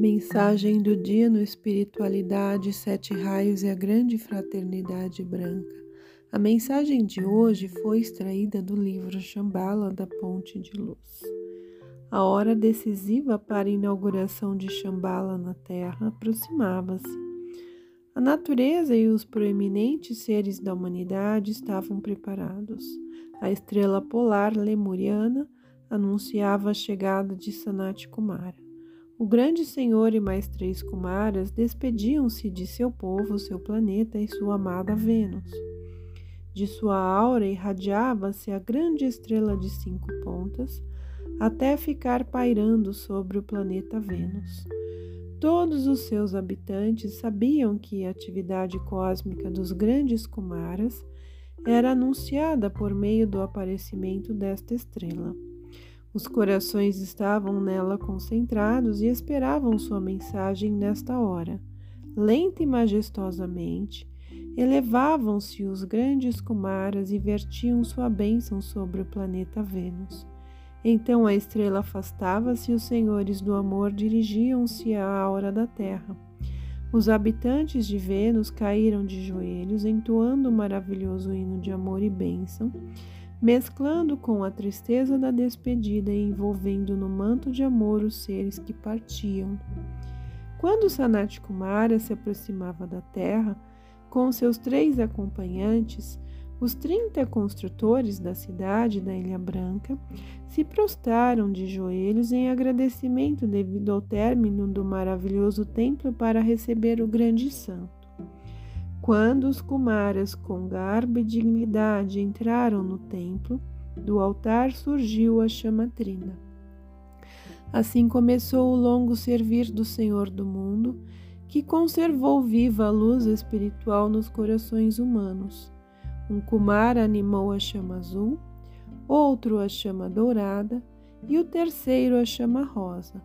Mensagem do dia no Espiritualidade, Sete Raios e a Grande Fraternidade Branca. A mensagem de hoje foi extraída do livro Shambhala da Ponte de Luz. A hora decisiva para a inauguração de Shambhala na Terra aproximava-se. A natureza e os proeminentes seres da humanidade estavam preparados. A estrela polar lemuriana anunciava a chegada de Sanat Kumara. O grande senhor e mais três Kumaras despediam-se de seu povo, seu planeta e sua amada Vênus. De sua aura irradiava-se a grande estrela de cinco pontas, até ficar pairando sobre o planeta Vênus. Todos os seus habitantes sabiam que a atividade cósmica dos grandes Kumaras era anunciada por meio do aparecimento desta estrela. Os corações estavam nela concentrados e esperavam sua mensagem nesta hora. Lenta e majestosamente, elevavam-se os grandes Kumaras e vertiam sua bênção sobre o planeta Vênus. Então a estrela afastava-se e os senhores do amor dirigiam-se à aura da terra. Os habitantes de Vênus caíram de joelhos, entoando o maravilhoso hino de amor e bênção mesclando com a tristeza da despedida e envolvendo no manto de amor os seres que partiam. Quando Sanat Kumara se aproximava da terra, com seus três acompanhantes, os trinta construtores da cidade da Ilha Branca se prostraram de joelhos em agradecimento devido ao término do maravilhoso templo para receber o grande santo. Quando os Kumaras, com garbo e dignidade, entraram no templo, do altar surgiu a chama trina. Assim começou o longo servir do Senhor do mundo, que conservou viva a luz espiritual nos corações humanos. Um Kumara animou a chama azul, outro a chama dourada e o terceiro a chama rosa.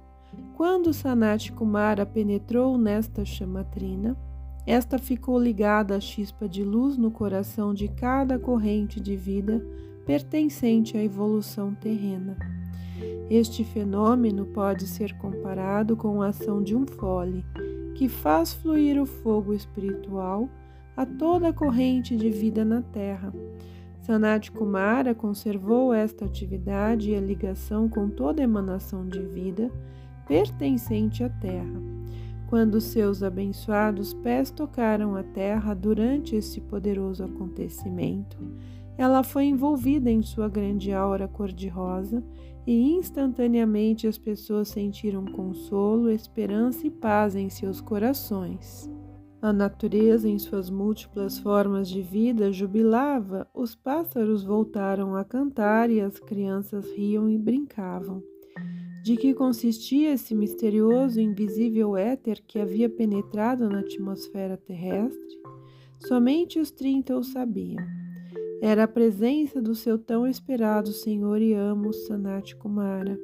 Quando Sanat Kumara penetrou nesta chama trina, esta ficou ligada à chispa de luz no coração de cada corrente de vida pertencente à evolução terrena. Este fenômeno pode ser comparado com a ação de um fole, que faz fluir o fogo espiritual a toda a corrente de vida na Terra. Sanat Kumara conservou esta atividade e a ligação com toda emanação de vida pertencente à Terra. Quando seus abençoados pés tocaram a terra durante esse poderoso acontecimento, ela foi envolvida em sua grande aura cor-de-rosa e instantaneamente as pessoas sentiram consolo, esperança e paz em seus corações. A natureza, em suas múltiplas formas de vida, jubilava, os pássaros voltaram a cantar e as crianças riam e brincavam. De que consistia esse misterioso e invisível éter que havia penetrado na atmosfera terrestre? Somente os trinta o sabiam. Era a presença do seu tão esperado Senhor e amo Sanat Kumara.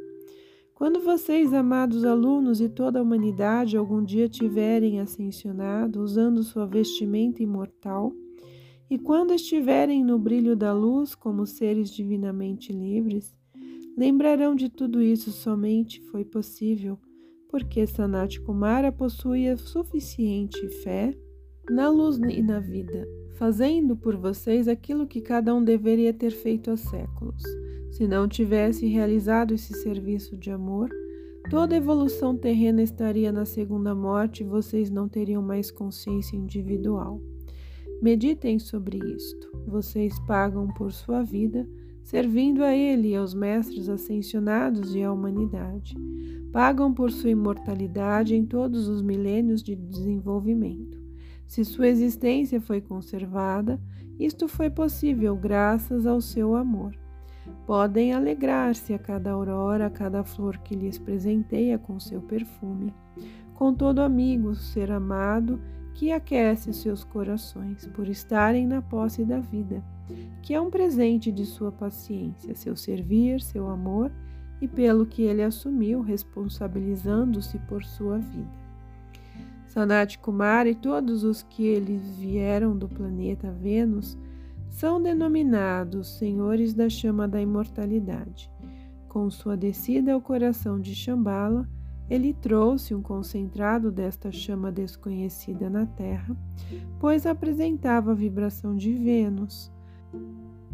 Quando vocês, amados alunos e toda a humanidade, algum dia tiverem ascensionado usando sua vestimenta imortal, e quando estiverem no brilho da luz como seres divinamente livres, Lembrarão de tudo isso somente foi possível porque Sanat Kumara possuía suficiente fé na luz e na vida, fazendo por vocês aquilo que cada um deveria ter feito há séculos. Se não tivesse realizado esse serviço de amor, toda evolução terrena estaria na segunda morte e vocês não teriam mais consciência individual. Meditem sobre isto. Vocês pagam por sua vida servindo a Ele e aos mestres ascensionados e à humanidade. Pagam por sua imortalidade em todos os milênios de desenvolvimento. Se sua existência foi conservada, isto foi possível graças ao seu amor. Podem alegrar-se a cada aurora, a cada flor que lhes presenteia com seu perfume. Com todo amigo, ser amado, que aquece seus corações por estarem na posse da vida que é um presente de sua paciência, seu servir, seu amor e pelo que ele assumiu, responsabilizando-se por sua vida. Sanat Kumar e todos os que eles vieram do planeta Vênus são denominados senhores da chama da imortalidade. Com sua descida ao coração de Shambhala, Ele trouxe um concentrado desta chama desconhecida na Terra, pois apresentava a vibração de Vênus.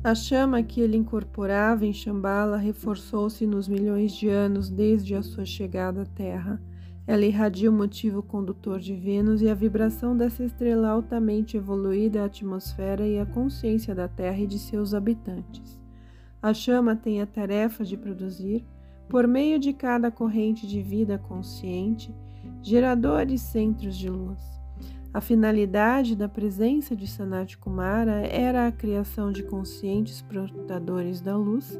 A chama que ele incorporava em Shambhala reforçou-se nos milhões de anos desde a sua chegada à Terra. Ela irradia o motivo condutor de Vênus e a vibração dessa estrela altamente evoluída à atmosfera e à consciência da Terra e de seus habitantes. A chama tem a tarefa de produzir, por meio de cada corrente de vida consciente, geradores centros de luz. A finalidade da presença de Sanat Kumara era a criação de conscientes portadores da luz.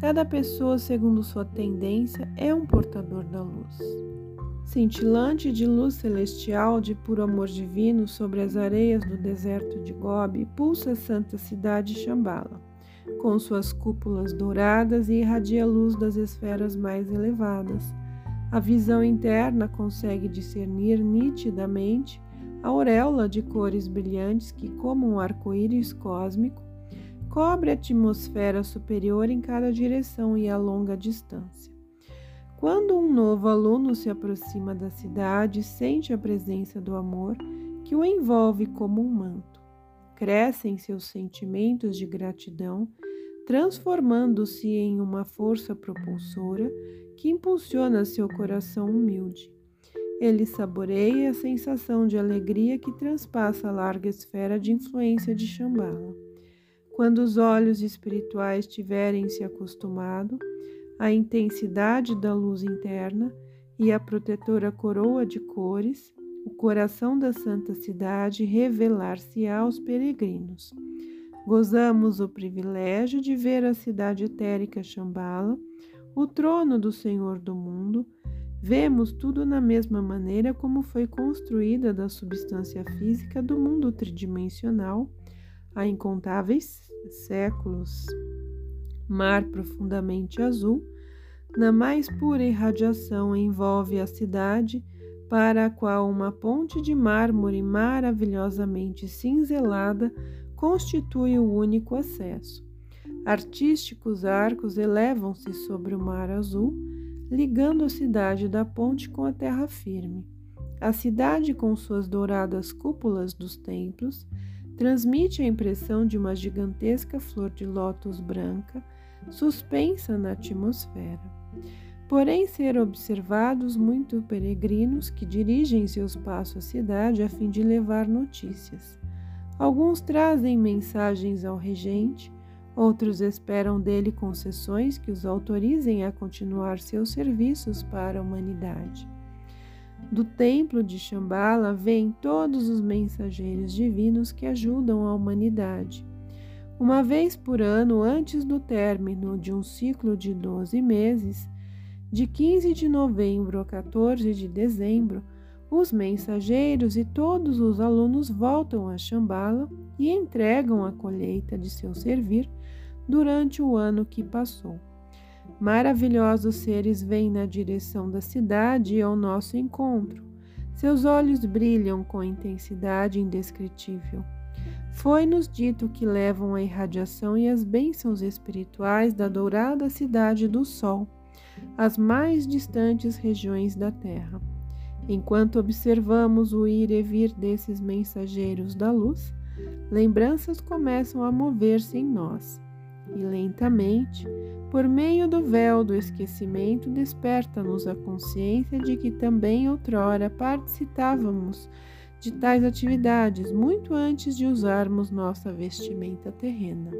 Cada pessoa, segundo sua tendência, é um portador da luz. Cintilante de luz celestial de puro amor divino sobre as areias do deserto de Gobi, pulsa a santa cidade Shambhala com suas cúpulas douradas e irradia a luz das esferas mais elevadas. A visão interna consegue discernir nitidamente auréola de cores brilhantes que, como um arco-íris cósmico, cobre a atmosfera superior em cada direção e a longa distância. Quando um novo aluno se aproxima da cidade, sente a presença do amor que o envolve como um manto crescem seus sentimentos de gratidão, transformando-se em uma força propulsora que impulsiona seu coração humilde. Ele saboreia a sensação de alegria que transpassa a larga esfera de influência de Shambhala. Quando os olhos espirituais tiverem se acostumado à intensidade da luz interna e à protetora coroa de cores, o coração da santa cidade revelar-se aos peregrinos. Gozamos o privilégio de ver a cidade etérica Shambhala, o trono do Senhor do mundo. Vemos tudo na mesma maneira como foi construída da substância física do mundo tridimensional há incontáveis séculos. Mar profundamente azul, na mais pura irradiação envolve a cidade para a qual uma ponte de mármore maravilhosamente cinzelada constitui o único acesso. Artísticos arcos elevam-se sobre o mar azul, ligando a cidade da ponte com a terra firme. A cidade, com suas douradas cúpulas dos templos, transmite a impressão de uma gigantesca flor de lótus branca suspensa na atmosfera porém ser observados muito peregrinos que dirigem seus passos à cidade a fim de levar notícias. Alguns trazem mensagens ao regente, outros esperam dele concessões que os autorizem a continuar seus serviços para a humanidade. Do templo de Shambhala vêm todos os mensageiros divinos que ajudam a humanidade. Uma vez por ano, antes do término de um ciclo de doze meses, de 15 de novembro a 14 de dezembro, os mensageiros e todos os alunos voltam a Shambhala e entregam a colheita de seu servir durante o ano que passou. Maravilhosos seres vêm na direção da cidade e ao nosso encontro. Seus olhos brilham com intensidade indescritível. Foi-nos dito que levam a irradiação e as bênçãos espirituais da dourada cidade do Sol as mais distantes regiões da Terra. Enquanto observamos o ir e vir desses mensageiros da luz, lembranças começam a mover-se em nós, e lentamente, por meio do véu do esquecimento, desperta-nos a consciência de que também outrora participávamos de tais atividades muito antes de usarmos nossa vestimenta terrena.